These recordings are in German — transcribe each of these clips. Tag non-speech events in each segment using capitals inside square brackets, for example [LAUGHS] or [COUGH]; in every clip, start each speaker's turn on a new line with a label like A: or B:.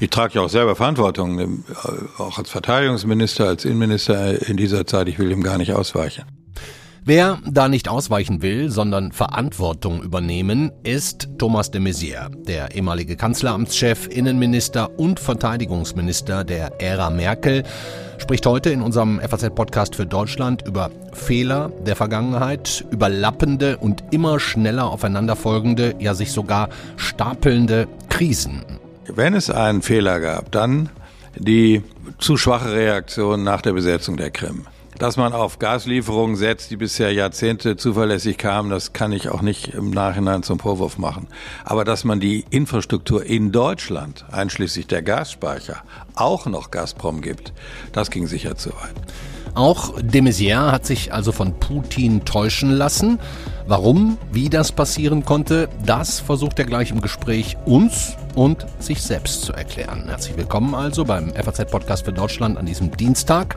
A: Ich trage ja auch selber Verantwortung, äh, auch als Verteidigungsminister, als Innenminister in dieser Zeit. Ich will dem gar nicht ausweichen.
B: Wer da nicht ausweichen will, sondern Verantwortung übernehmen, ist Thomas de Maizière, der ehemalige Kanzleramtschef, Innenminister und Verteidigungsminister der Ära Merkel, spricht heute in unserem FAZ-Podcast für Deutschland über Fehler der Vergangenheit, überlappende und immer schneller aufeinanderfolgende, ja sich sogar stapelnde Krisen.
A: Wenn es einen Fehler gab, dann die zu schwache Reaktion nach der Besetzung der Krim. Dass man auf Gaslieferungen setzt, die bisher Jahrzehnte zuverlässig kamen, das kann ich auch nicht im Nachhinein zum Vorwurf machen. Aber dass man die Infrastruktur in Deutschland, einschließlich der Gasspeicher, auch noch Gazprom gibt, das ging sicher zu weit.
B: Auch de Maizière hat sich also von Putin täuschen lassen. Warum, wie das passieren konnte, das versucht er gleich im Gespräch uns und sich selbst zu erklären. Herzlich willkommen also beim FAZ-Podcast für Deutschland an diesem Dienstag,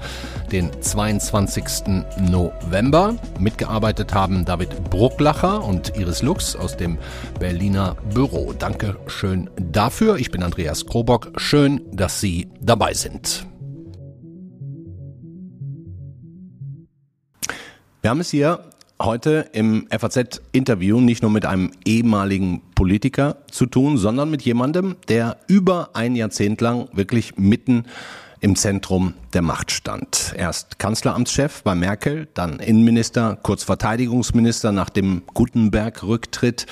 B: den 22. November. Mitgearbeitet haben David Brucklacher und Iris Lux aus dem Berliner Büro. Danke schön dafür. Ich bin Andreas Krobock. Schön, dass Sie dabei sind. Wir haben es hier heute im FAZ-Interview nicht nur mit einem ehemaligen Politiker zu tun, sondern mit jemandem, der über ein Jahrzehnt lang wirklich mitten im Zentrum der Macht stand. Erst Kanzleramtschef bei Merkel, dann Innenminister, kurz Verteidigungsminister nach dem Gutenberg-Rücktritt.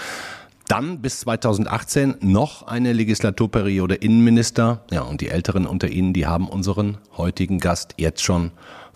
B: Dann bis 2018 noch eine Legislaturperiode Innenminister. Ja, und die Älteren unter Ihnen, die haben unseren heutigen Gast jetzt schon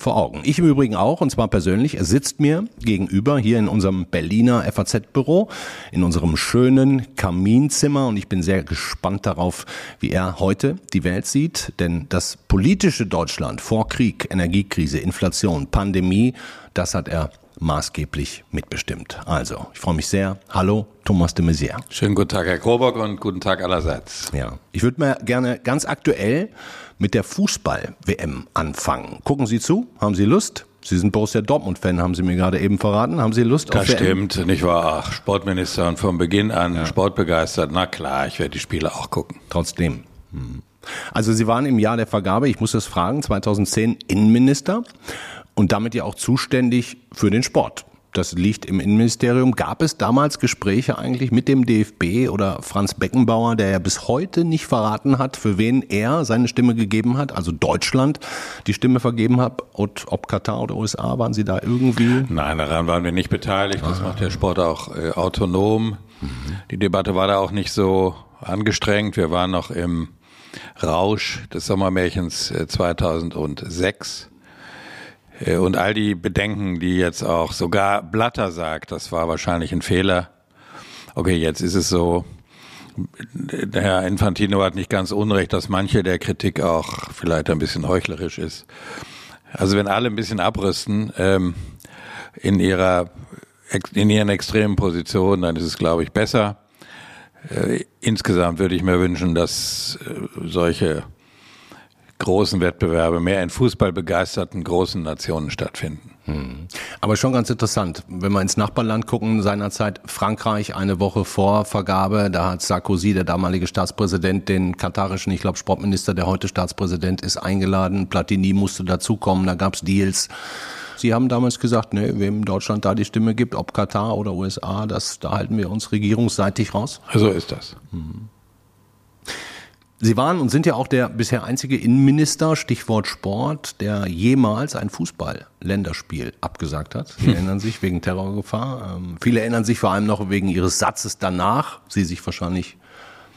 B: vor Augen. Ich im Übrigen auch, und zwar persönlich. Er sitzt mir gegenüber hier in unserem Berliner FAZ-Büro, in unserem schönen Kaminzimmer. Und ich bin sehr gespannt darauf, wie er heute die Welt sieht. Denn das politische Deutschland vor Krieg, Energiekrise, Inflation, Pandemie, das hat er maßgeblich mitbestimmt. Also, ich freue mich sehr. Hallo, Thomas de Maizière.
A: Schönen guten Tag, Herr Krobock, und guten Tag allerseits.
B: Ja, ich würde mir gerne ganz aktuell mit der Fußball-WM anfangen. Gucken Sie zu? Haben Sie Lust? Sie sind Borussia Dortmund-Fan, haben Sie mir gerade eben verraten. Haben Sie Lust
A: das auf Das stimmt, nicht wahr? Ach, Sportminister und von Beginn an ja. sportbegeistert. Na klar, ich werde die Spiele auch gucken.
B: Trotzdem. Hm. Also Sie waren im Jahr der Vergabe, ich muss das fragen, 2010 Innenminister und damit ja auch zuständig für den Sport das liegt im Innenministerium. Gab es damals Gespräche eigentlich mit dem DFB oder Franz Beckenbauer, der ja bis heute nicht verraten hat, für wen er seine Stimme gegeben hat, also Deutschland die Stimme vergeben hat, und ob Katar oder USA, waren Sie da irgendwie?
A: Nein, daran waren wir nicht beteiligt. Das ah. macht der Sport auch äh, autonom. Mhm. Die Debatte war da auch nicht so angestrengt. Wir waren noch im Rausch des Sommermärchens äh, 2006. Äh, und all die Bedenken, die jetzt auch sogar Blatter sagt, das war wahrscheinlich ein Fehler. Okay, jetzt ist es so. Der Herr Infantino hat nicht ganz unrecht, dass manche der Kritik auch vielleicht ein bisschen heuchlerisch ist. Also wenn alle ein bisschen abrüsten ähm, in ihrer in ihren extremen Positionen, dann ist es, glaube ich, besser. Äh, insgesamt würde ich mir wünschen, dass äh, solche großen Wettbewerbe mehr in fußballbegeisterten großen Nationen stattfinden. Hm.
B: Aber schon ganz interessant, wenn wir ins Nachbarland gucken, seinerzeit Frankreich eine Woche vor Vergabe, da hat Sarkozy, der damalige Staatspräsident, den katarischen, ich glaube Sportminister, der heute Staatspräsident ist, eingeladen. Platini musste dazukommen, da gab's Deals. Sie haben damals gesagt, ne, wem Deutschland da die Stimme gibt, ob Katar oder USA, das, da halten wir uns regierungsseitig raus.
A: So ist das. Hm.
B: Sie waren und sind ja auch der bisher einzige Innenminister, Stichwort Sport, der jemals ein Fußball-Länderspiel abgesagt hat. Sie [LAUGHS] erinnern sich wegen Terrorgefahr. Ähm, viele erinnern sich vor allem noch wegen Ihres Satzes danach. Sie sich wahrscheinlich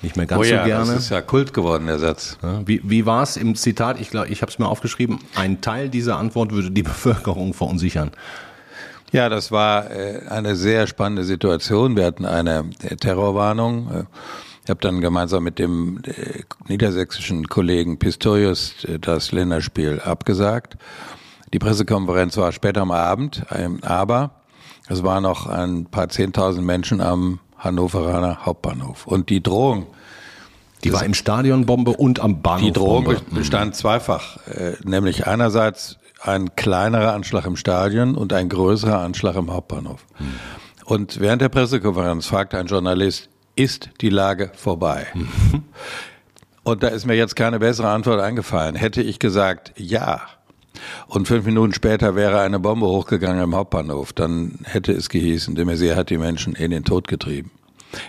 B: nicht mehr ganz oh ja, so gerne.
A: Das ist ja Kult geworden, der Satz.
B: wie wie war es im Zitat? Ich glaube, ich habe es mir aufgeschrieben. Ein Teil dieser Antwort würde die [LAUGHS] Bevölkerung verunsichern.
A: Ja, das war äh, eine sehr spannende Situation. Wir hatten eine Terrorwarnung. Ich habe dann gemeinsam mit dem äh, niedersächsischen Kollegen Pistorius äh, das Länderspiel abgesagt. Die Pressekonferenz war später am Abend, ähm, aber es waren noch ein paar zehntausend Menschen am Hannoveraner Hauptbahnhof. Und die Drohung,
B: die war im Stadionbombe und am Bahnhof.
A: Die Drohung bestand zweifach, äh, nämlich einerseits ein kleinerer Anschlag im Stadion und ein größerer Anschlag im Hauptbahnhof. Hm. Und während der Pressekonferenz fragte ein Journalist, ist die Lage vorbei. Mhm. Und da ist mir jetzt keine bessere Antwort eingefallen. Hätte ich gesagt, ja, und fünf Minuten später wäre eine Bombe hochgegangen im Hauptbahnhof, dann hätte es gehießen, de Maizière hat die Menschen in den Tod getrieben.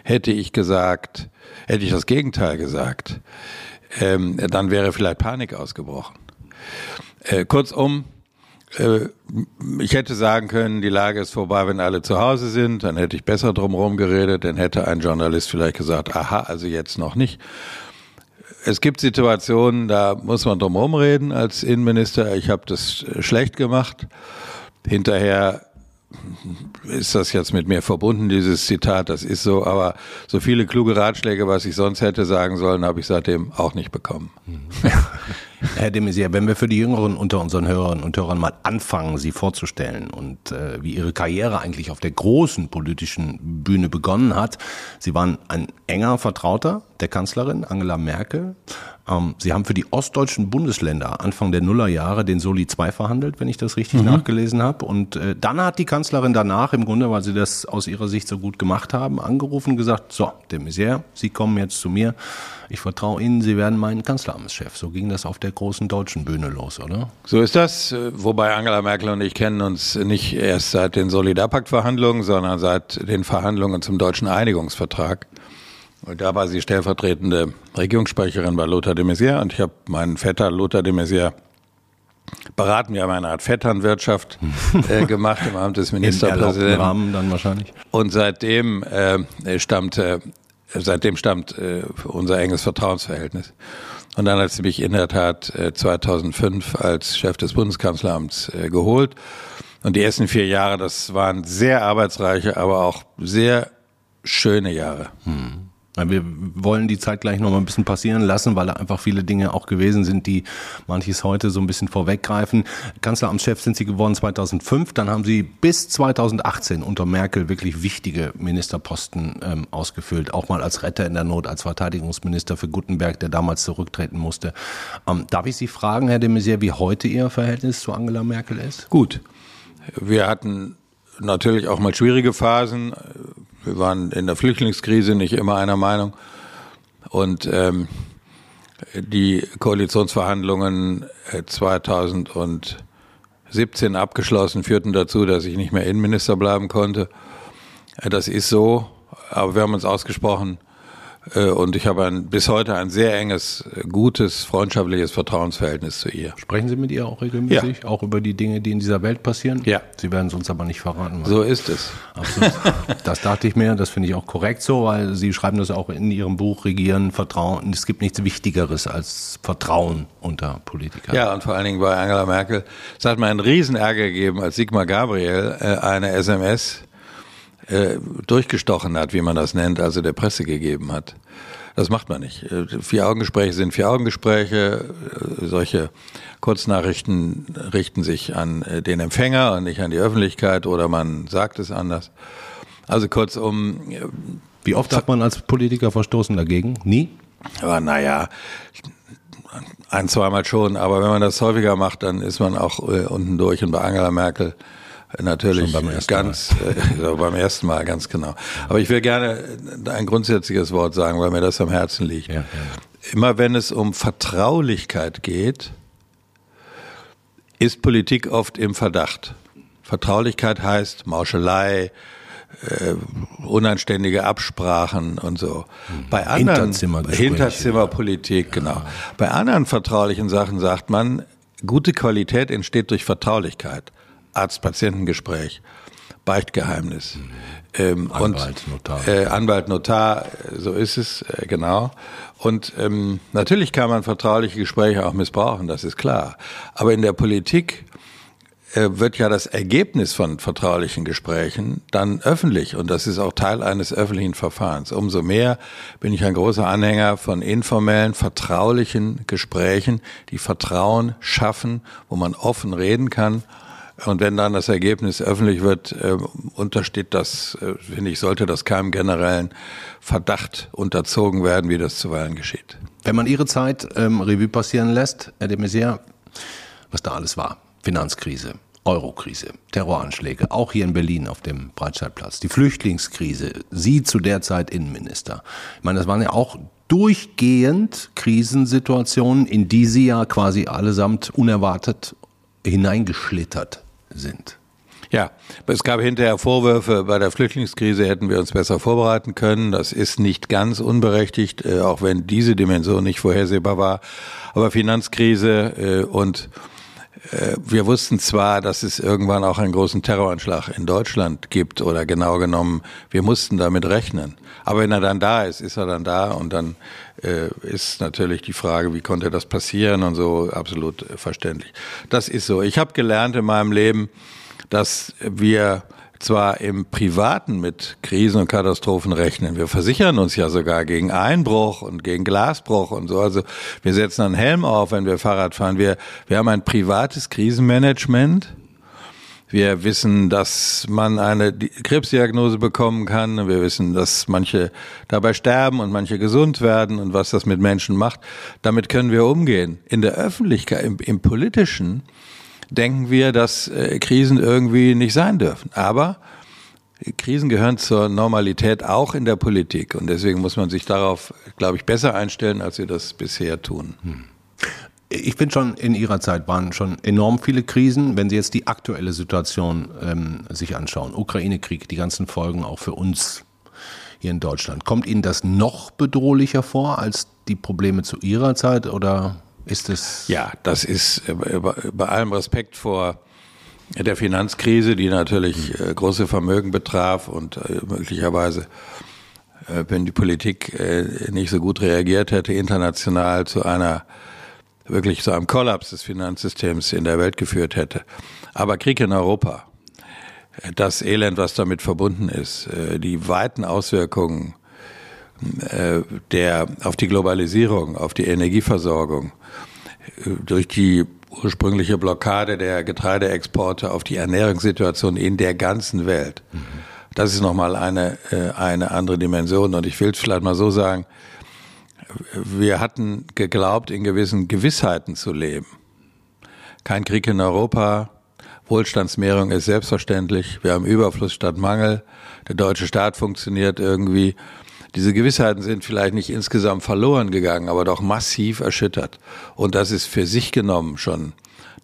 A: Hätte ich gesagt, hätte ich das Gegenteil gesagt, ähm, dann wäre vielleicht Panik ausgebrochen. Äh, kurzum, ich hätte sagen können, die Lage ist vorbei, wenn alle zu Hause sind, dann hätte ich besser drumherum geredet, dann hätte ein Journalist vielleicht gesagt, aha, also jetzt noch nicht es gibt Situationen, da muss man drum herum reden als Innenminister. Ich habe das schlecht gemacht. Hinterher ist das jetzt mit mir verbunden, dieses Zitat, das ist so, aber so viele kluge Ratschläge, was ich sonst hätte sagen sollen, habe ich seitdem auch nicht bekommen.
B: Herr de Maizière, wenn wir für die Jüngeren unter unseren Hörerinnen und Hörern mal anfangen, Sie vorzustellen und äh, wie Ihre Karriere eigentlich auf der großen politischen Bühne begonnen hat. Sie waren ein enger Vertrauter der Kanzlerin Angela Merkel. Ähm, Sie haben für die ostdeutschen Bundesländer Anfang der Nullerjahre den Soli 2 verhandelt, wenn ich das richtig mhm. nachgelesen habe. Und äh, dann hat die Kanzlerin danach im Grunde, weil Sie das aus ihrer Sicht so gut gemacht haben, angerufen und gesagt, so, de Maizière, Sie kommen jetzt zu mir ich vertraue Ihnen, Sie werden mein Kanzleramtschef. So ging das auf der großen deutschen Bühne los, oder?
A: So ist das, wobei Angela Merkel und ich kennen uns nicht erst seit den Solidarpakt-Verhandlungen, sondern seit den Verhandlungen zum deutschen Einigungsvertrag. Und da war sie stellvertretende Regierungssprecherin bei Lothar de Maizière und ich habe meinen Vetter Lothar de Maizière beraten. Wir haben eine Art Vetternwirtschaft [LAUGHS] äh, gemacht im Amt des Ministerpräsidenten.
B: Rahmen dann wahrscheinlich.
A: Und seitdem äh, stammte seitdem stammt äh, unser enges Vertrauensverhältnis. Und dann hat sie mich in der Tat äh, 2005 als Chef des Bundeskanzleramts äh, geholt. Und die ersten vier Jahre, das waren sehr arbeitsreiche, aber auch sehr schöne Jahre. Hm.
B: Wir wollen die Zeit gleich noch mal ein bisschen passieren lassen, weil da einfach viele Dinge auch gewesen sind, die manches heute so ein bisschen vorweggreifen. Kanzleramtschef sind Sie geworden 2005, dann haben Sie bis 2018 unter Merkel wirklich wichtige Ministerposten ähm, ausgefüllt, auch mal als Retter in der Not, als Verteidigungsminister für Gutenberg, der damals zurücktreten musste. Ähm, darf ich Sie fragen, Herr de Maizière, wie heute Ihr Verhältnis zu Angela Merkel ist?
A: Gut. Wir hatten natürlich auch mal schwierige Phasen. Wir waren in der Flüchtlingskrise nicht immer einer Meinung. Und ähm, die Koalitionsverhandlungen 2017 äh, abgeschlossen führten dazu, dass ich nicht mehr Innenminister bleiben konnte. Äh, das ist so, aber wir haben uns ausgesprochen, und ich habe ein, bis heute ein sehr enges, gutes, freundschaftliches Vertrauensverhältnis zu ihr.
B: Sprechen Sie mit ihr auch regelmäßig? Ja. Auch über die Dinge, die in dieser Welt passieren?
A: Ja.
B: Sie werden es uns aber nicht verraten.
A: So ist es.
B: Absolut. Das dachte ich mir, das finde ich auch korrekt so, weil Sie schreiben das auch in Ihrem Buch Regieren, Vertrauen. Es gibt nichts Wichtigeres als Vertrauen unter Politikern.
A: Ja, und vor allen Dingen bei Angela Merkel. Es hat mir einen Riesenärger gegeben, als Sigmar Gabriel äh, eine SMS äh, durchgestochen hat, wie man das nennt, also der Presse gegeben hat. Das macht man nicht. Äh, Vier-Augen-Gespräche sind Vier-Augen-Gespräche. Äh, solche Kurznachrichten richten sich an äh, den Empfänger und nicht an die Öffentlichkeit oder man sagt es anders. Also kurzum.
B: Wie oft hat man als Politiker verstoßen dagegen? Nie?
A: Aber naja, ein, zweimal schon. Aber wenn man das häufiger macht, dann ist man auch unten durch. Und bei Angela Merkel Natürlich beim ganz äh, [LAUGHS] beim ersten Mal ganz genau. Aber ich will gerne ein grundsätzliches Wort sagen, weil mir das am Herzen liegt. Ja, ja. Immer wenn es um Vertraulichkeit geht, ist Politik oft im Verdacht. Vertraulichkeit heißt Mauschelei, äh, unanständige Absprachen und so.
B: Hm. Bei anderen
A: Hinterzimmerpolitik, genau. Ja. Bei anderen vertraulichen Sachen sagt man, gute Qualität entsteht durch Vertraulichkeit. Arzt-Patientengespräch, Beichtgeheimnis. Mhm.
B: Ähm, Anwalt,
A: und, Notar. Äh, Anwalt, Notar, so ist es, äh, genau. Und ähm, natürlich kann man vertrauliche Gespräche auch missbrauchen, das ist klar. Aber in der Politik äh, wird ja das Ergebnis von vertraulichen Gesprächen dann öffentlich und das ist auch Teil eines öffentlichen Verfahrens. Umso mehr bin ich ein großer Anhänger von informellen, vertraulichen Gesprächen, die Vertrauen schaffen, wo man offen reden kann und wenn dann das Ergebnis öffentlich wird, äh, untersteht das, äh, finde ich, sollte das keinem generellen Verdacht unterzogen werden, wie das zuweilen geschieht.
B: Wenn man Ihre Zeit ähm, Revue passieren lässt, Herr de Maizière, was da alles war, Finanzkrise, Eurokrise, Terroranschläge, auch hier in Berlin auf dem Breitscheidplatz, die Flüchtlingskrise, Sie zu der Zeit Innenminister. Ich meine, das waren ja auch durchgehend Krisensituationen, in die Sie ja quasi allesamt unerwartet hineingeschlittert sind.
A: Ja, es gab hinterher Vorwürfe, bei der Flüchtlingskrise hätten wir uns besser vorbereiten können. Das ist nicht ganz unberechtigt, äh, auch wenn diese Dimension nicht vorhersehbar war. Aber Finanzkrise äh, und wir wussten zwar, dass es irgendwann auch einen großen Terroranschlag in Deutschland gibt oder genau genommen, wir mussten damit rechnen. Aber wenn er dann da ist, ist er dann da und dann äh, ist natürlich die Frage, wie konnte das passieren und so absolut verständlich. Das ist so. Ich habe gelernt in meinem Leben, dass wir zwar im Privaten mit Krisen und Katastrophen rechnen. Wir versichern uns ja sogar gegen Einbruch und gegen Glasbruch und so. Also wir setzen einen Helm auf, wenn wir Fahrrad fahren. Wir, wir haben ein privates Krisenmanagement. Wir wissen, dass man eine Krebsdiagnose bekommen kann. Wir wissen, dass manche dabei sterben und manche gesund werden und was das mit Menschen macht. Damit können wir umgehen. In der Öffentlichkeit, im, im politischen, denken wir, dass äh, Krisen irgendwie nicht sein dürfen. Aber Krisen gehören zur Normalität auch in der Politik und deswegen muss man sich darauf, glaube ich, besser einstellen, als wir das bisher tun. Hm.
B: Ich finde schon, in Ihrer Zeit waren schon enorm viele Krisen. Wenn Sie jetzt die aktuelle Situation ähm, sich anschauen, Ukraine-Krieg, die ganzen Folgen auch für uns hier in Deutschland, kommt Ihnen das noch bedrohlicher vor als die Probleme zu Ihrer Zeit oder ist es?
A: Ja, das ist äh, bei allem Respekt vor der Finanzkrise, die natürlich äh, große Vermögen betraf und äh, möglicherweise, wenn die Politik nicht so gut reagiert hätte, international zu einer wirklich zu einem Kollaps des Finanzsystems in der Welt geführt hätte. Aber Krieg in Europa, das Elend, was damit verbunden ist, die weiten Auswirkungen der auf die Globalisierung, auf die Energieversorgung, durch die ursprüngliche Blockade der Getreideexporte auf die Ernährungssituation in der ganzen Welt. Das ist nochmal eine, äh, eine andere Dimension. Und ich will es vielleicht mal so sagen, wir hatten geglaubt, in gewissen Gewissheiten zu leben. Kein Krieg in Europa, Wohlstandsmehrung ist selbstverständlich, wir haben Überfluss statt Mangel, der deutsche Staat funktioniert irgendwie. Diese Gewissheiten sind vielleicht nicht insgesamt verloren gegangen, aber doch massiv erschüttert. Und das ist für sich genommen schon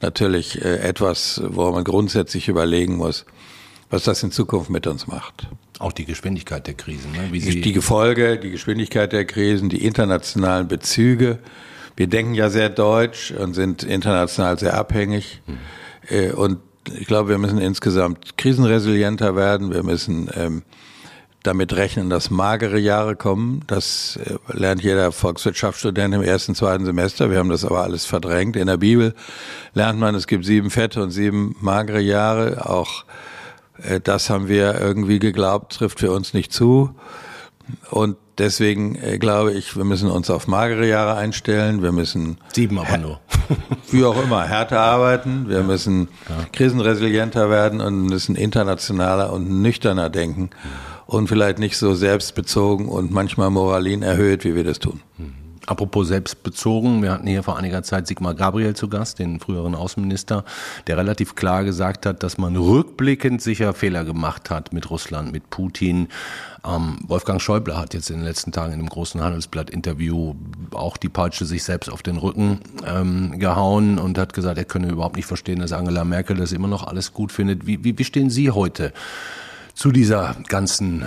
A: natürlich äh, etwas, wo man grundsätzlich überlegen muss, was das in Zukunft mit uns macht.
B: Auch die Geschwindigkeit der Krisen,
A: ne? Die Gefolge, die Geschwindigkeit der Krisen, die internationalen Bezüge. Wir denken ja sehr deutsch und sind international sehr abhängig. Mhm. Und ich glaube, wir müssen insgesamt krisenresilienter werden. Wir müssen ähm, damit rechnen, dass magere Jahre kommen. Das äh, lernt jeder Volkswirtschaftsstudent im ersten, zweiten Semester. Wir haben das aber alles verdrängt. In der Bibel lernt man, es gibt sieben fette und sieben magere Jahre. Auch äh, das haben wir irgendwie geglaubt, trifft für uns nicht zu. Und deswegen äh, glaube ich, wir müssen uns auf magere Jahre einstellen. Wir müssen
B: sieben aber nur. [LAUGHS]
A: wie auch immer härter arbeiten. Wir müssen krisenresilienter werden und müssen internationaler und nüchterner denken und vielleicht nicht so selbstbezogen und manchmal Moralin erhöht, wie wir das tun.
B: Mhm. Apropos selbstbezogen, wir hatten hier vor einiger Zeit Sigmar Gabriel zu Gast, den früheren Außenminister, der relativ klar gesagt hat, dass man rückblickend sicher Fehler gemacht hat mit Russland, mit Putin. Ähm, Wolfgang Schäuble hat jetzt in den letzten Tagen in einem großen Handelsblatt-Interview auch die Peitsche sich selbst auf den Rücken ähm, gehauen und hat gesagt, er könne überhaupt nicht verstehen, dass Angela Merkel das immer noch alles gut findet. Wie, wie, wie stehen Sie heute zu dieser ganzen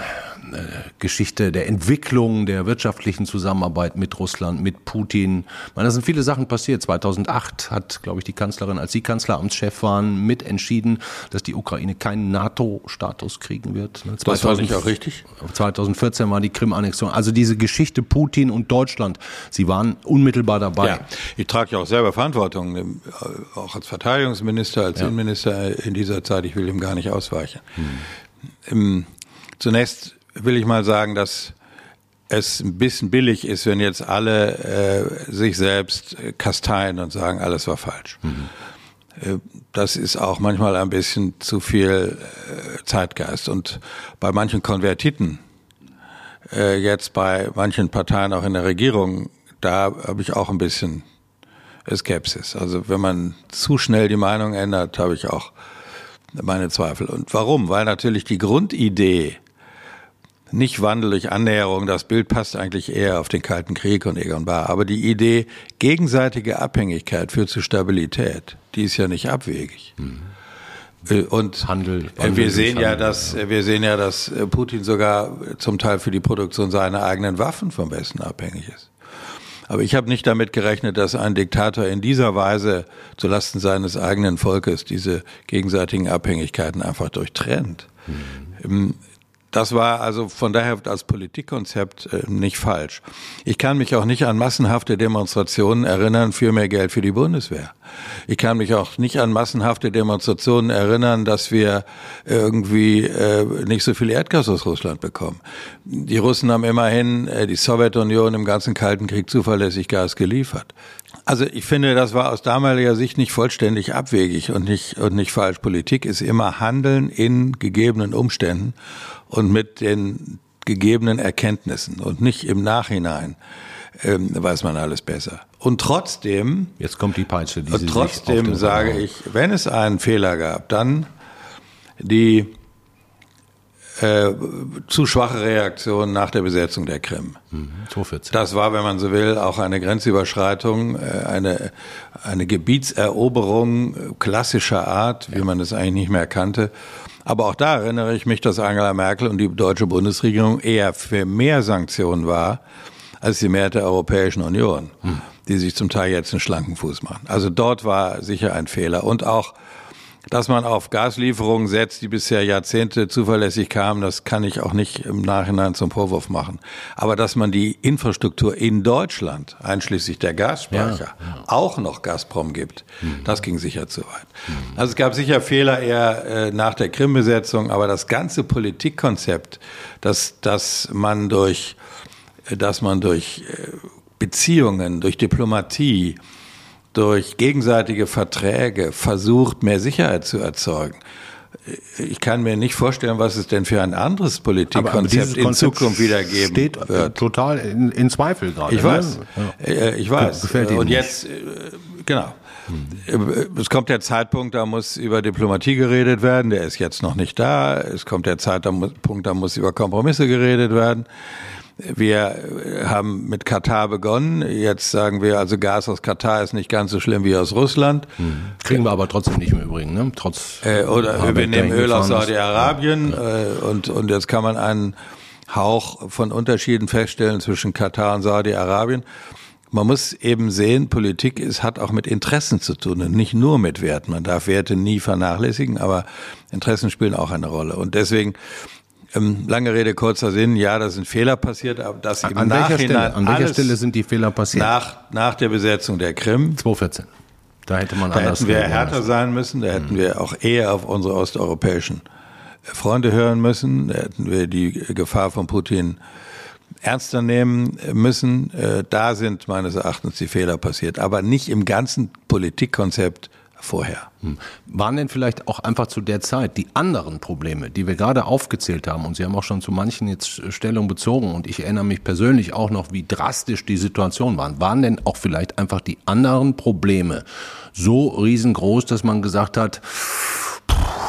B: äh, Geschichte der Entwicklung der wirtschaftlichen Zusammenarbeit mit Russland, mit Putin. Ich meine, da sind viele Sachen passiert. 2008 hat, glaube ich, die Kanzlerin, als sie Kanzleramtschef waren, mitentschieden, dass die Ukraine keinen NATO-Status kriegen wird.
A: 2000, das war nicht auch richtig.
B: 2014 war die Krim-Annexion. Also diese Geschichte Putin und Deutschland, sie waren unmittelbar dabei. Ja,
A: ich trage ja auch selber Verantwortung, äh, auch als Verteidigungsminister, als ja. Innenminister in dieser Zeit. Ich will ihm gar nicht ausweichen. Hm. Ähm, zunächst will ich mal sagen, dass es ein bisschen billig ist, wenn jetzt alle äh, sich selbst kasteien und sagen, alles war falsch. Mhm. Äh, das ist auch manchmal ein bisschen zu viel äh, Zeitgeist. Und bei manchen Konvertiten, äh, jetzt bei manchen Parteien auch in der Regierung, da habe ich auch ein bisschen Skepsis. Also wenn man zu schnell die Meinung ändert, habe ich auch meine Zweifel. Und warum? Weil natürlich die Grundidee, nicht Wandel durch Annäherung, das Bild passt eigentlich eher auf den Kalten Krieg und Egon Bahr, aber die Idee gegenseitige Abhängigkeit führt zu Stabilität, die ist ja nicht abwegig. Mhm. Und Handel, Handel wir sehen ja, dass ja. wir sehen ja, dass Putin sogar zum Teil für die Produktion seiner eigenen Waffen vom Westen abhängig ist. Aber ich habe nicht damit gerechnet, dass ein Diktator in dieser Weise zulasten seines eigenen Volkes diese gegenseitigen Abhängigkeiten einfach durchtrennt. Mhm. Das war also von daher als Politikkonzept äh, nicht falsch. Ich kann mich auch nicht an massenhafte Demonstrationen erinnern für mehr Geld für die Bundeswehr. Ich kann mich auch nicht an massenhafte Demonstrationen erinnern, dass wir irgendwie äh, nicht so viel Erdgas aus Russland bekommen. Die Russen haben immerhin äh, die Sowjetunion im ganzen Kalten Krieg zuverlässig Gas geliefert. Also ich finde, das war aus damaliger Sicht nicht vollständig abwegig und nicht, und nicht falsch. Politik ist immer Handeln in gegebenen Umständen und mit den gegebenen Erkenntnissen und nicht im Nachhinein ähm, weiß man alles besser. Und trotzdem,
B: jetzt kommt die Peitsche.
A: Die und trotzdem sage ich, wenn es einen Fehler gab, dann die äh, zu schwache Reaktion nach der Besetzung der Krim. Mhm, das war, wenn man so will, auch eine Grenzüberschreitung, äh, eine, eine Gebietseroberung klassischer Art, wie man es eigentlich nicht mehr kannte. Aber auch da erinnere ich mich, dass Angela Merkel und die deutsche Bundesregierung eher für mehr Sanktionen war, als die Mehrheit der Europäischen Union, hm. die sich zum Teil jetzt einen schlanken Fuß machen. Also dort war sicher ein Fehler. Und auch dass man auf Gaslieferungen setzt, die bisher Jahrzehnte zuverlässig kamen, das kann ich auch nicht im Nachhinein zum Vorwurf machen. Aber dass man die Infrastruktur in Deutschland, einschließlich der Gasspeicher, ja, auch noch Gazprom gibt, mhm. das ging sicher zu weit. Mhm. Also es gab sicher Fehler eher äh, nach der Krim-Besetzung, aber das ganze Politikkonzept, dass, dass man durch, dass man durch äh, Beziehungen, durch Diplomatie, durch gegenseitige Verträge versucht, mehr Sicherheit zu erzeugen. Ich kann mir nicht vorstellen, was es denn für ein anderes Politikkonzept in Zukunft wieder geben steht wird.
B: Total in, in Zweifel gerade.
A: Ich weiß. Ne? Ja. Äh, ich weiß. Gefällt Ihnen Und jetzt, äh, genau. Hm. Es kommt der Zeitpunkt, da muss über Diplomatie geredet werden. Der ist jetzt noch nicht da. Es kommt der Zeitpunkt, da muss über Kompromisse geredet werden. Wir haben mit Katar begonnen. Jetzt sagen wir, also Gas aus Katar ist nicht ganz so schlimm wie aus Russland.
B: Hm. Kriegen wir aber trotzdem nicht im Übrigen, ne? Trotz.
A: Äh, oder wir nehmen Öl aus Saudi-Arabien ja. äh, und, und jetzt kann man einen Hauch von Unterschieden feststellen zwischen Katar und Saudi-Arabien. Man muss eben sehen, Politik ist, hat auch mit Interessen zu tun und nicht nur mit Werten. Man darf Werte nie vernachlässigen, aber Interessen spielen auch eine Rolle. Und deswegen lange Rede, kurzer Sinn, ja, da sind Fehler passiert, aber das
B: an Nachhinein. Welcher Stelle, an welcher Stelle sind die Fehler passiert?
A: Nach, nach der Besetzung der Krim.
B: 2014. Da hätte man
A: da anders hätten wir härter müssen. sein müssen, da hätten mhm. wir auch eher auf unsere osteuropäischen Freunde hören müssen, da hätten wir die Gefahr von Putin ernster nehmen müssen. Äh, da sind meines Erachtens die Fehler passiert, aber nicht im ganzen Politikkonzept vorher. Hm.
B: Waren denn vielleicht auch einfach zu der Zeit die anderen Probleme, die wir gerade aufgezählt haben, und Sie haben auch schon zu manchen jetzt Stellung bezogen, und ich erinnere mich persönlich auch noch, wie drastisch die Situation waren, waren denn auch vielleicht einfach die anderen Probleme so riesengroß, dass man gesagt hat,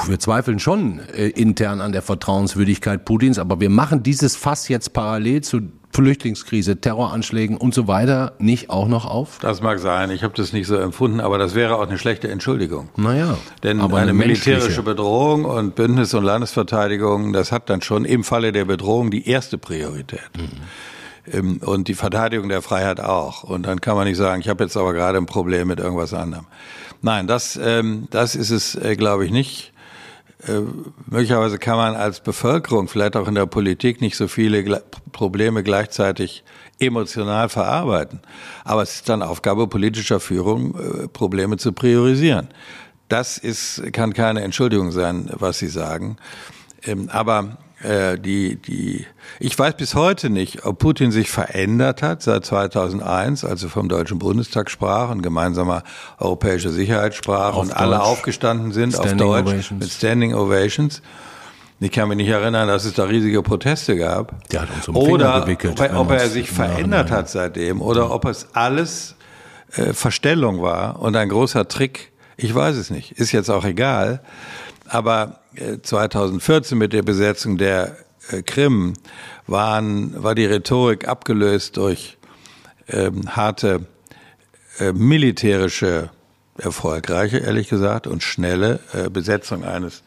B: wir zweifeln schon äh, intern an der Vertrauenswürdigkeit Putins, aber wir machen dieses Fass jetzt parallel zu Flüchtlingskrise, Terroranschlägen und so weiter nicht auch noch auf?
A: Das mag sein. Ich habe das nicht so empfunden, aber das wäre auch eine schlechte Entschuldigung.
B: Naja.
A: Denn aber eine, eine militärische Bedrohung und Bündnis- und Landesverteidigung, das hat dann schon im Falle der Bedrohung die erste Priorität. Mhm. Ähm, und die Verteidigung der Freiheit auch. Und dann kann man nicht sagen, ich habe jetzt aber gerade ein Problem mit irgendwas anderem. Nein, das, ähm, das ist es, äh, glaube ich, nicht. Äh, möglicherweise kann man als Bevölkerung, vielleicht auch in der Politik, nicht so viele Probleme gleichzeitig emotional verarbeiten. Aber es ist dann Aufgabe politischer Führung, äh, Probleme zu priorisieren. Das ist, kann keine Entschuldigung sein, was Sie sagen. Ähm, aber äh, die, die, ich weiß bis heute nicht, ob Putin sich verändert hat seit 2001, als er vom Deutschen Bundestag sprach und gemeinsamer europäischer Sicherheit sprach auf und Deutsch. alle aufgestanden sind Standing auf Deutsch Ovations. mit Standing Ovations. Ich kann mich nicht erinnern, dass es da riesige Proteste gab.
B: Der hat uns um
A: oder gewickelt, ob, ob er sich verändert hat seitdem oder ob es alles äh, Verstellung war und ein großer Trick. Ich weiß es nicht. Ist jetzt auch egal. Aber 2014 mit der Besetzung der Krim waren, war die Rhetorik abgelöst durch ähm, harte äh, militärische, erfolgreiche, ehrlich gesagt, und schnelle äh, Besetzung eines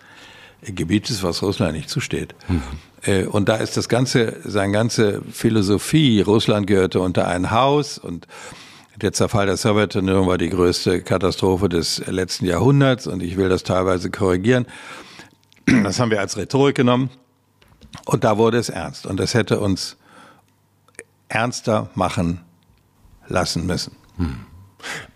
A: Gebietes, was Russland nicht zusteht. Mhm. Äh, und da ist das ganze, seine ganze Philosophie, Russland gehörte unter ein Haus und der Zerfall der Sowjetunion war die größte Katastrophe des letzten Jahrhunderts und ich will das teilweise korrigieren. [CLEARS THROAT] Das haben wir als Rhetorik genommen und da wurde es ernst und das hätte uns ernster machen lassen müssen. Hm.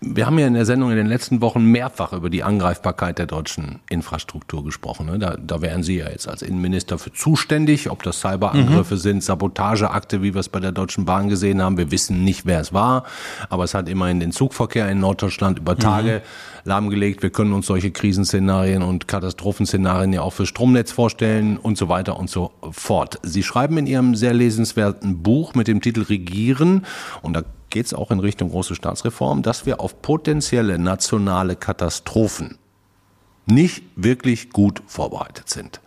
B: Wir haben ja in der Sendung in den letzten Wochen mehrfach über die Angreifbarkeit der deutschen Infrastruktur gesprochen. Ne? Da, da wären Sie ja jetzt als Innenminister für zuständig, ob das Cyberangriffe mhm. sind, Sabotageakte, wie wir es bei der Deutschen Bahn gesehen haben. Wir wissen nicht, wer es war, aber es hat immerhin den Zugverkehr in Norddeutschland über Tage mhm. lahmgelegt. Wir können uns solche Krisenszenarien und Katastrophenszenarien ja auch für Stromnetz vorstellen und so weiter und so fort. Sie schreiben in Ihrem sehr lesenswerten Buch mit dem Titel Regieren und da geht es auch in Richtung große Staatsreform, dass wir auf potenzielle nationale Katastrophen nicht wirklich gut vorbereitet sind.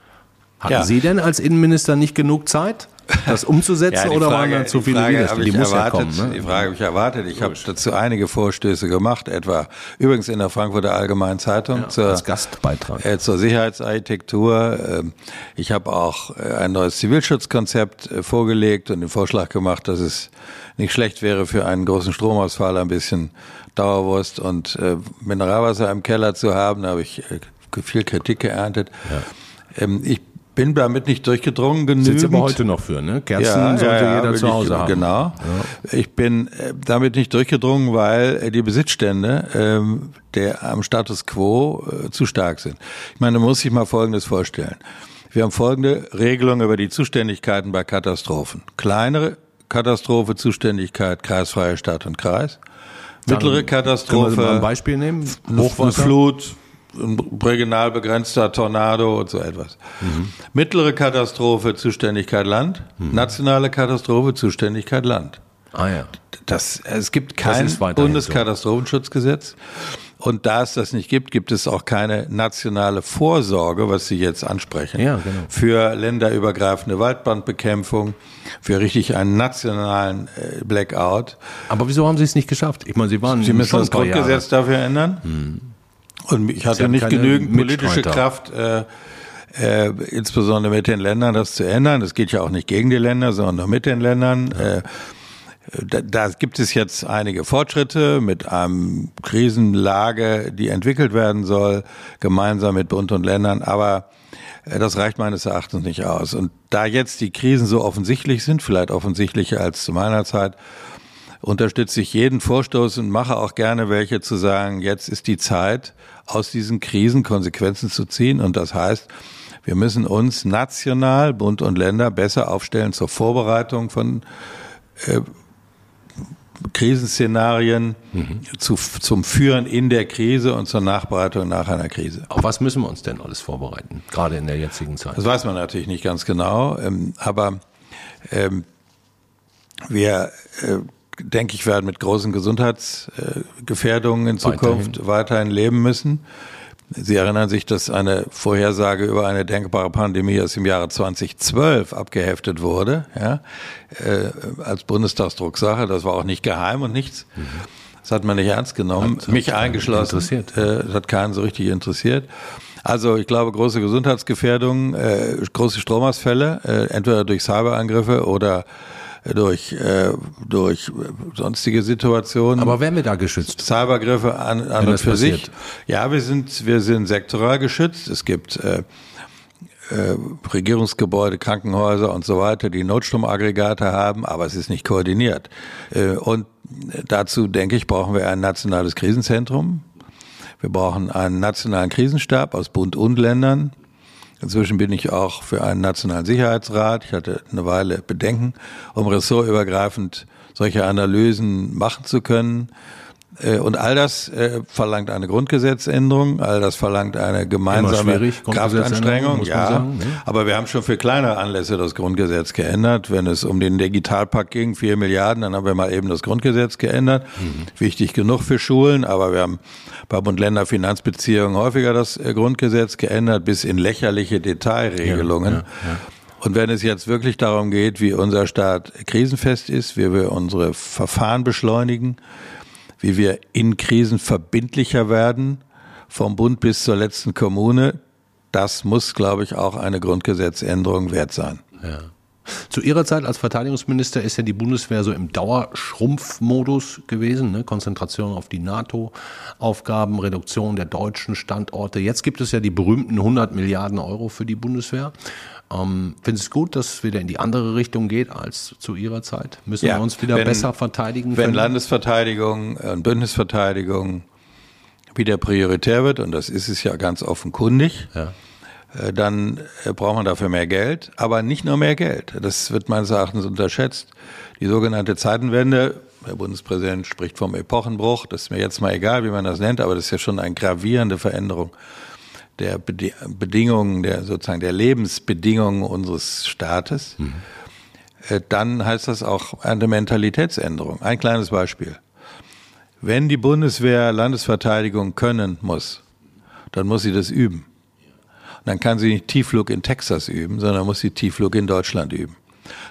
B: Hatten ja. Sie denn als Innenminister nicht genug Zeit, das umzusetzen [LAUGHS] ja, oder Frage, waren da zu viele Widerstände?
A: Die, muss erwartet, ja kommen. Ne? Die Frage habe ich erwartet. Ich habe dazu einige Vorstöße gemacht, etwa übrigens in der Frankfurter Allgemeinen Zeitung ja,
B: zur, als Gastbeitrag.
A: Äh, zur Sicherheitsarchitektur. Ähm, ich habe auch äh, ein neues Zivilschutzkonzept äh, vorgelegt und den Vorschlag gemacht, dass es nicht schlecht wäre für einen großen Stromausfall ein bisschen Dauerwurst und äh, Mineralwasser im Keller zu haben. Da habe ich äh, viel Kritik geerntet. Ja. Ähm, ich bin damit nicht durchgedrungen genügend. Sie
B: aber heute noch für, ne? Kerzen ja, sollte ja, jeder zu Hause ich, haben.
A: Genau. Ja. Ich bin äh, damit nicht durchgedrungen, weil äh, die Besitzstände ähm, der am Status quo äh, zu stark sind. Ich meine, man muss sich mal Folgendes vorstellen. Wir haben folgende Regelung über die Zuständigkeiten bei Katastrophen. Kleinere Katastrophe, Zuständigkeit, kreisfreie Stadt und Kreis. Mittlere Katastrophe. Können
B: wir mal ein Beispiel nehmen?
A: Hochwasser. Flut, regional begrenzter Tornado und so etwas. Mhm. Mittlere Katastrophe, Zuständigkeit Land. Mhm. Nationale Katastrophe, Zuständigkeit Land.
B: Ah ja.
A: Das, es gibt kein Bundeskatastrofenschutzgesetz. So. Und da es das nicht gibt, gibt es auch keine nationale Vorsorge, was Sie jetzt ansprechen, ja, genau. für länderübergreifende Waldbrandbekämpfung, für richtig einen nationalen äh, Blackout.
B: Aber wieso haben Sie es nicht geschafft?
A: Ich meine, Sie waren Sie müssen das Grundgesetz Jahre. dafür ändern. Hm. Und ich hatte nicht genügend politische Kraft, äh, äh, insbesondere mit den Ländern, das zu ändern. Das geht ja auch nicht gegen die Länder, sondern nur mit den Ländern. Ja. Äh, da, da gibt es jetzt einige Fortschritte mit einem Krisenlage, die entwickelt werden soll, gemeinsam mit Bund und Ländern, aber äh, das reicht meines Erachtens nicht aus. Und da jetzt die Krisen so offensichtlich sind, vielleicht offensichtlicher als zu meiner Zeit, unterstütze ich jeden Vorstoß und mache auch gerne welche zu sagen, jetzt ist die Zeit, aus diesen Krisen Konsequenzen zu ziehen. Und das heißt, wir müssen uns national, Bund und Länder besser aufstellen zur Vorbereitung von äh, Krisenszenarien mhm. zu, zum Führen in der Krise und zur Nachbereitung nach einer Krise.
B: Auf was müssen wir uns denn alles vorbereiten, gerade in der jetzigen Zeit?
A: Das weiß man natürlich nicht ganz genau, ähm, aber ähm, wir, äh, denke ich, werden mit großen Gesundheitsgefährdungen in Zukunft weiterhin, weiterhin leben müssen. Sie erinnern sich, dass eine Vorhersage über eine denkbare Pandemie aus dem Jahre 2012 abgeheftet wurde, ja, äh, als Bundestagsdrucksache. Das war auch nicht geheim und nichts. Mhm. Das hat man nicht ernst genommen, hat, mich eingeschlossen. Interessiert. Äh, das hat keinen so richtig interessiert. Also ich glaube, große Gesundheitsgefährdungen, äh, große Stromausfälle, entweder durch Cyberangriffe oder durch, äh, durch sonstige Situationen.
B: Aber werden wir da geschützt?
A: Cybergriffe an, an und für passiert. sich. Ja, wir sind, wir sind sektoral geschützt. Es gibt äh, äh, Regierungsgebäude, Krankenhäuser und so weiter, die Notstromaggregate haben, aber es ist nicht koordiniert. Äh, und dazu, denke ich, brauchen wir ein nationales Krisenzentrum. Wir brauchen einen nationalen Krisenstab aus Bund und Ländern. Inzwischen bin ich auch für einen nationalen Sicherheitsrat. Ich hatte eine Weile Bedenken, um ressortübergreifend solche Analysen machen zu können. Äh, und all das äh, verlangt eine Grundgesetzänderung, all das verlangt eine gemeinsame Kraftanstrengung. Ja, sagen, ne? aber wir haben schon für kleinere Anlässe das Grundgesetz geändert. Wenn es um den Digitalpakt ging, vier Milliarden, dann haben wir mal eben das Grundgesetz geändert. Mhm. Wichtig genug für Schulen, aber wir haben bei Bund-Länder-Finanzbeziehungen häufiger das äh, Grundgesetz geändert, bis in lächerliche Detailregelungen. Ja, ja, ja. Und wenn es jetzt wirklich darum geht, wie unser Staat krisenfest ist, wie wir unsere Verfahren beschleunigen, wie wir in Krisen verbindlicher werden, vom Bund bis zur letzten Kommune, das muss, glaube ich, auch eine Grundgesetzänderung wert sein.
B: Ja. Zu Ihrer Zeit als Verteidigungsminister ist ja die Bundeswehr so im Dauerschrumpfmodus gewesen, ne? Konzentration auf die NATO-Aufgaben, Reduktion der deutschen Standorte. Jetzt gibt es ja die berühmten 100 Milliarden Euro für die Bundeswehr. Ähm, Finden Sie es gut, dass es wieder in die andere Richtung geht als zu Ihrer Zeit? Müssen ja, wir uns wieder wenn, besser verteidigen?
A: Wenn Landesverteidigung und Bündnisverteidigung wieder prioritär wird, und das ist es ja ganz offenkundig, ja. Äh, dann äh, braucht man dafür mehr Geld, aber nicht nur mehr Geld. Das wird meines Erachtens unterschätzt. Die sogenannte Zeitenwende, der Bundespräsident spricht vom Epochenbruch, das ist mir jetzt mal egal, wie man das nennt, aber das ist ja schon eine gravierende Veränderung der Bedingungen, der sozusagen der Lebensbedingungen unseres Staates, mhm. dann heißt das auch eine Mentalitätsänderung. Ein kleines Beispiel. Wenn die Bundeswehr Landesverteidigung können muss, dann muss sie das üben. Dann kann sie nicht Tiefflug in Texas üben, sondern muss sie Tiefflug in Deutschland üben.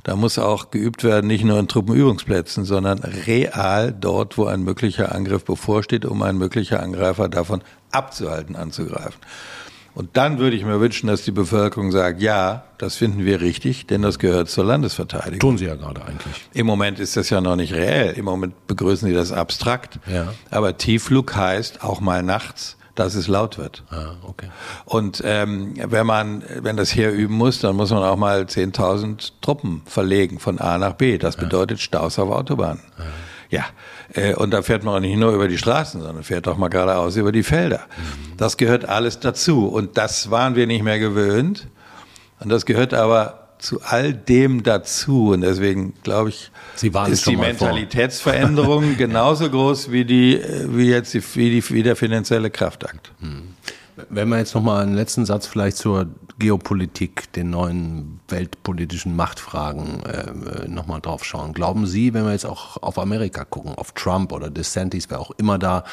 A: Da muss auch geübt werden, nicht nur in Truppenübungsplätzen, sondern real dort, wo ein möglicher Angriff bevorsteht, um ein möglicher Angreifer davon abzuhalten, anzugreifen. Und dann würde ich mir wünschen, dass die Bevölkerung sagt, ja, das finden wir richtig, denn das gehört zur Landesverteidigung.
B: Tun sie ja gerade eigentlich.
A: Im Moment ist das ja noch nicht reell. Im Moment begrüßen sie das abstrakt. Ja. Aber Tiefflug heißt auch mal nachts, dass es laut wird. Ah, okay. Und ähm, wenn man, wenn das hier üben muss, dann muss man auch mal 10.000 Truppen verlegen von A nach B. Das bedeutet Staus auf Autobahnen. Ja. Ja, äh, und da fährt man auch nicht nur über die Straßen, sondern fährt auch mal geradeaus über die Felder. Mhm. Das gehört alles dazu. Und das waren wir nicht mehr gewöhnt. Und das gehört aber zu all dem dazu. Und deswegen glaube ich, ist die Mentalitätsveränderung [LAUGHS] genauso groß wie die, wie jetzt die, wie, die, wie der finanzielle Kraftakt. Mhm.
B: Wenn wir jetzt nochmal einen letzten Satz vielleicht zur Geopolitik, den neuen weltpolitischen Machtfragen äh, nochmal drauf schauen. Glauben Sie, wenn wir jetzt auch auf Amerika gucken, auf Trump oder DeSantis, wer auch immer da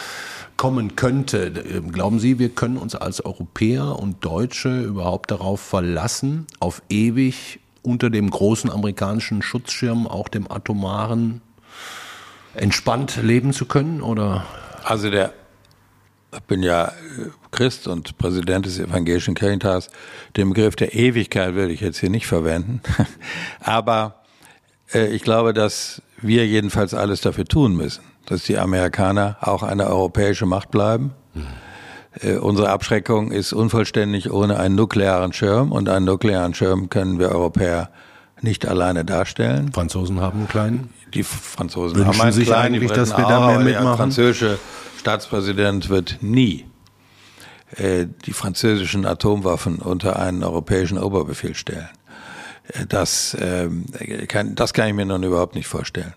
B: kommen könnte, äh, glauben Sie, wir können uns als Europäer und Deutsche überhaupt darauf verlassen, auf ewig unter dem großen amerikanischen Schutzschirm, auch dem atomaren, entspannt leben zu können? Oder?
A: Also der ich bin ja äh, Christ und Präsident des Evangelischen Kirchentags. Den Begriff der Ewigkeit würde ich jetzt hier nicht verwenden. [LAUGHS] Aber äh, ich glaube, dass wir jedenfalls alles dafür tun müssen, dass die Amerikaner auch eine europäische Macht bleiben. Mhm. Äh, unsere Abschreckung ist unvollständig ohne einen nuklearen Schirm und einen nuklearen Schirm können wir Europäer nicht alleine darstellen.
B: Franzosen haben einen kleinen.
A: Die Franzosen Wünschen haben einen sich kleinen, eigentlich, dass wir da mehr mitmachen. Der französische Staatspräsident wird nie äh, die französischen Atomwaffen unter einen europäischen Oberbefehl stellen. Äh, das, äh, kann, das kann ich mir nun überhaupt nicht vorstellen.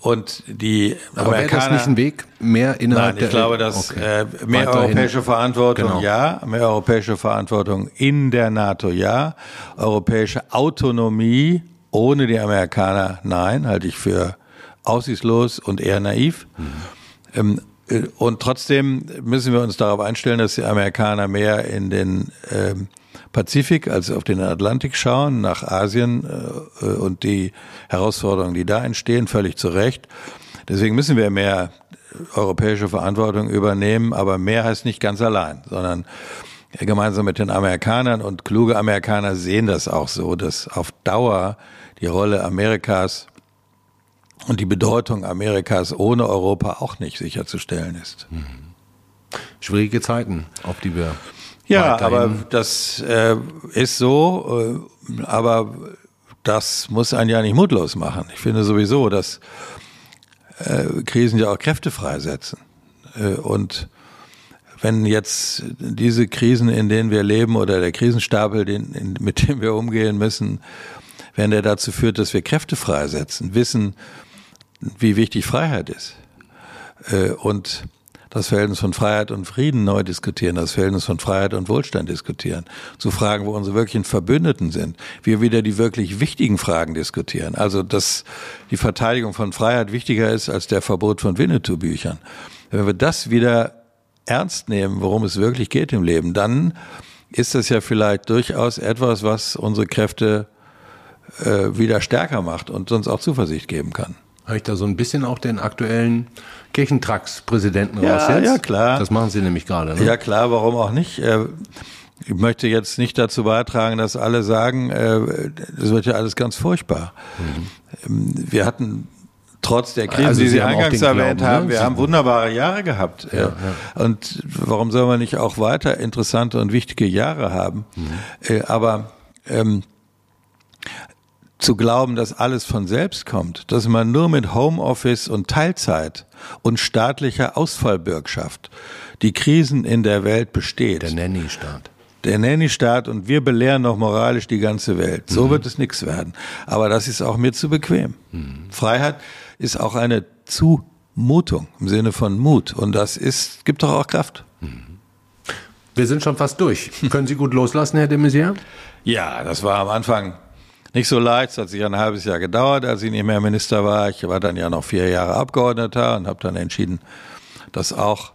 A: Und die
B: Aber Amerikaner. das nicht ein Weg mehr innerhalb
A: Nein, ich glaube, dass okay. äh, mehr Weiterhin. europäische Verantwortung genau. ja, mehr europäische Verantwortung in der NATO ja, europäische Autonomie ohne die Amerikaner nein, halte ich für aussichtslos und eher naiv. Mhm. Ähm, äh, und trotzdem müssen wir uns darauf einstellen, dass die Amerikaner mehr in den ähm, Pazifik als auf den Atlantik schauen, nach Asien äh, äh, und die Herausforderungen, die da entstehen, völlig zu Recht. Deswegen müssen wir mehr europäische Verantwortung übernehmen, aber mehr heißt nicht ganz allein, sondern gemeinsam mit den Amerikanern und kluge Amerikaner sehen das auch so, dass auf Dauer die Rolle Amerikas und die Bedeutung Amerikas ohne Europa auch nicht sicherzustellen ist. Mhm.
B: Schwierige Zeiten, auf die wir.
A: Ja, aber das äh, ist so, äh, aber das muss einen ja nicht mutlos machen. Ich finde sowieso, dass äh, Krisen ja auch Kräfte freisetzen. Äh, und wenn jetzt diese Krisen, in denen wir leben, oder der Krisenstapel, den, in, mit dem wir umgehen müssen, wenn der dazu führt, dass wir Kräfte freisetzen, wissen, wie wichtig Freiheit ist, äh, und das Verhältnis von Freiheit und Frieden neu diskutieren, das Verhältnis von Freiheit und Wohlstand diskutieren, zu fragen, wo unsere wirklichen Verbündeten sind, wir wieder die wirklich wichtigen Fragen diskutieren. Also, dass die Verteidigung von Freiheit wichtiger ist als der Verbot von Winnetou-Büchern. Wenn wir das wieder ernst nehmen, worum es wirklich geht im Leben, dann ist das ja vielleicht durchaus etwas, was unsere Kräfte äh, wieder stärker macht und uns auch Zuversicht geben kann.
B: Habe ich da so ein bisschen auch den aktuellen Kirchentracks-Präsidenten
A: ja, raus jetzt? Ja, klar.
B: Das machen Sie nämlich gerade. Ne?
A: Ja, klar, warum auch nicht? Äh, ich möchte jetzt nicht dazu beitragen, dass alle sagen, äh, das wird ja alles ganz furchtbar. Mhm. Wir hatten trotz der Krise, also die Sie, Sie eingangs erwähnt Glauben, haben, ne? wir haben wunderbare Jahre gehabt. Ja, ja. Und warum soll man nicht auch weiter interessante und wichtige Jahre haben? Mhm. Äh, aber ähm, zu glauben, dass alles von selbst kommt, dass man nur mit Homeoffice und Teilzeit und staatlicher Ausfallbürgschaft die Krisen in der Welt besteht.
B: Der Nanny-Staat.
A: Der Nanny-Staat und wir belehren noch moralisch die ganze Welt. So mhm. wird es nichts werden. Aber das ist auch mir zu bequem. Mhm. Freiheit ist auch eine Zumutung im Sinne von Mut. Und das ist, gibt doch auch Kraft. Mhm.
B: Wir sind schon fast durch. Können Sie gut loslassen, Herr de Maizière?
A: Ja, das war am Anfang nicht so leicht. Es hat sich ein halbes Jahr gedauert, als ich nicht mehr Minister war. Ich war dann ja noch vier Jahre Abgeordneter und habe dann entschieden, das auch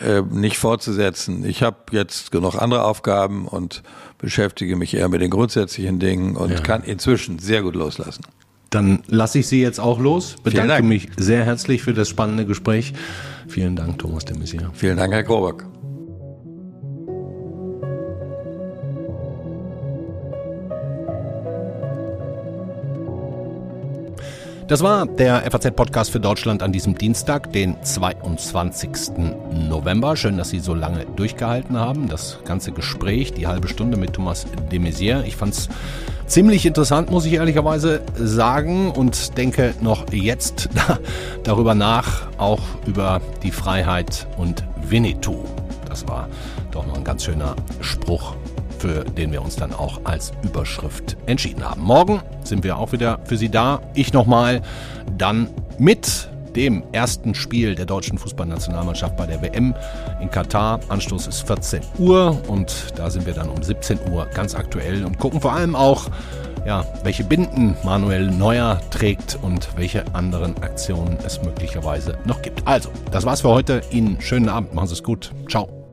A: äh, nicht fortzusetzen. Ich habe jetzt genug andere Aufgaben und beschäftige mich eher mit den grundsätzlichen Dingen und ja. kann inzwischen sehr gut loslassen.
B: Dann lasse ich Sie jetzt auch los. Bedanke mich sehr herzlich für das spannende Gespräch. Vielen Dank, Thomas de Maizière.
A: Vielen Dank, Herr Kroback.
B: Das war der FAZ-Podcast für Deutschland an diesem Dienstag, den 22. November. Schön, dass Sie so lange durchgehalten haben. Das ganze Gespräch, die halbe Stunde mit Thomas de Maizière. Ich fand es ziemlich interessant, muss ich ehrlicherweise sagen, und denke noch jetzt [LAUGHS] darüber nach, auch über die Freiheit und Winnetou. Das war doch noch ein ganz schöner Spruch für den wir uns dann auch als Überschrift entschieden haben. Morgen sind wir auch wieder für Sie da. Ich nochmal dann mit dem ersten Spiel der deutschen Fußballnationalmannschaft bei der WM in Katar. Anstoß ist 14 Uhr und da sind wir dann um 17 Uhr ganz aktuell und gucken vor allem auch, ja, welche Binden Manuel Neuer trägt und welche anderen Aktionen es möglicherweise noch gibt. Also, das war's für heute. Ihnen schönen Abend, machen Sie es gut. Ciao.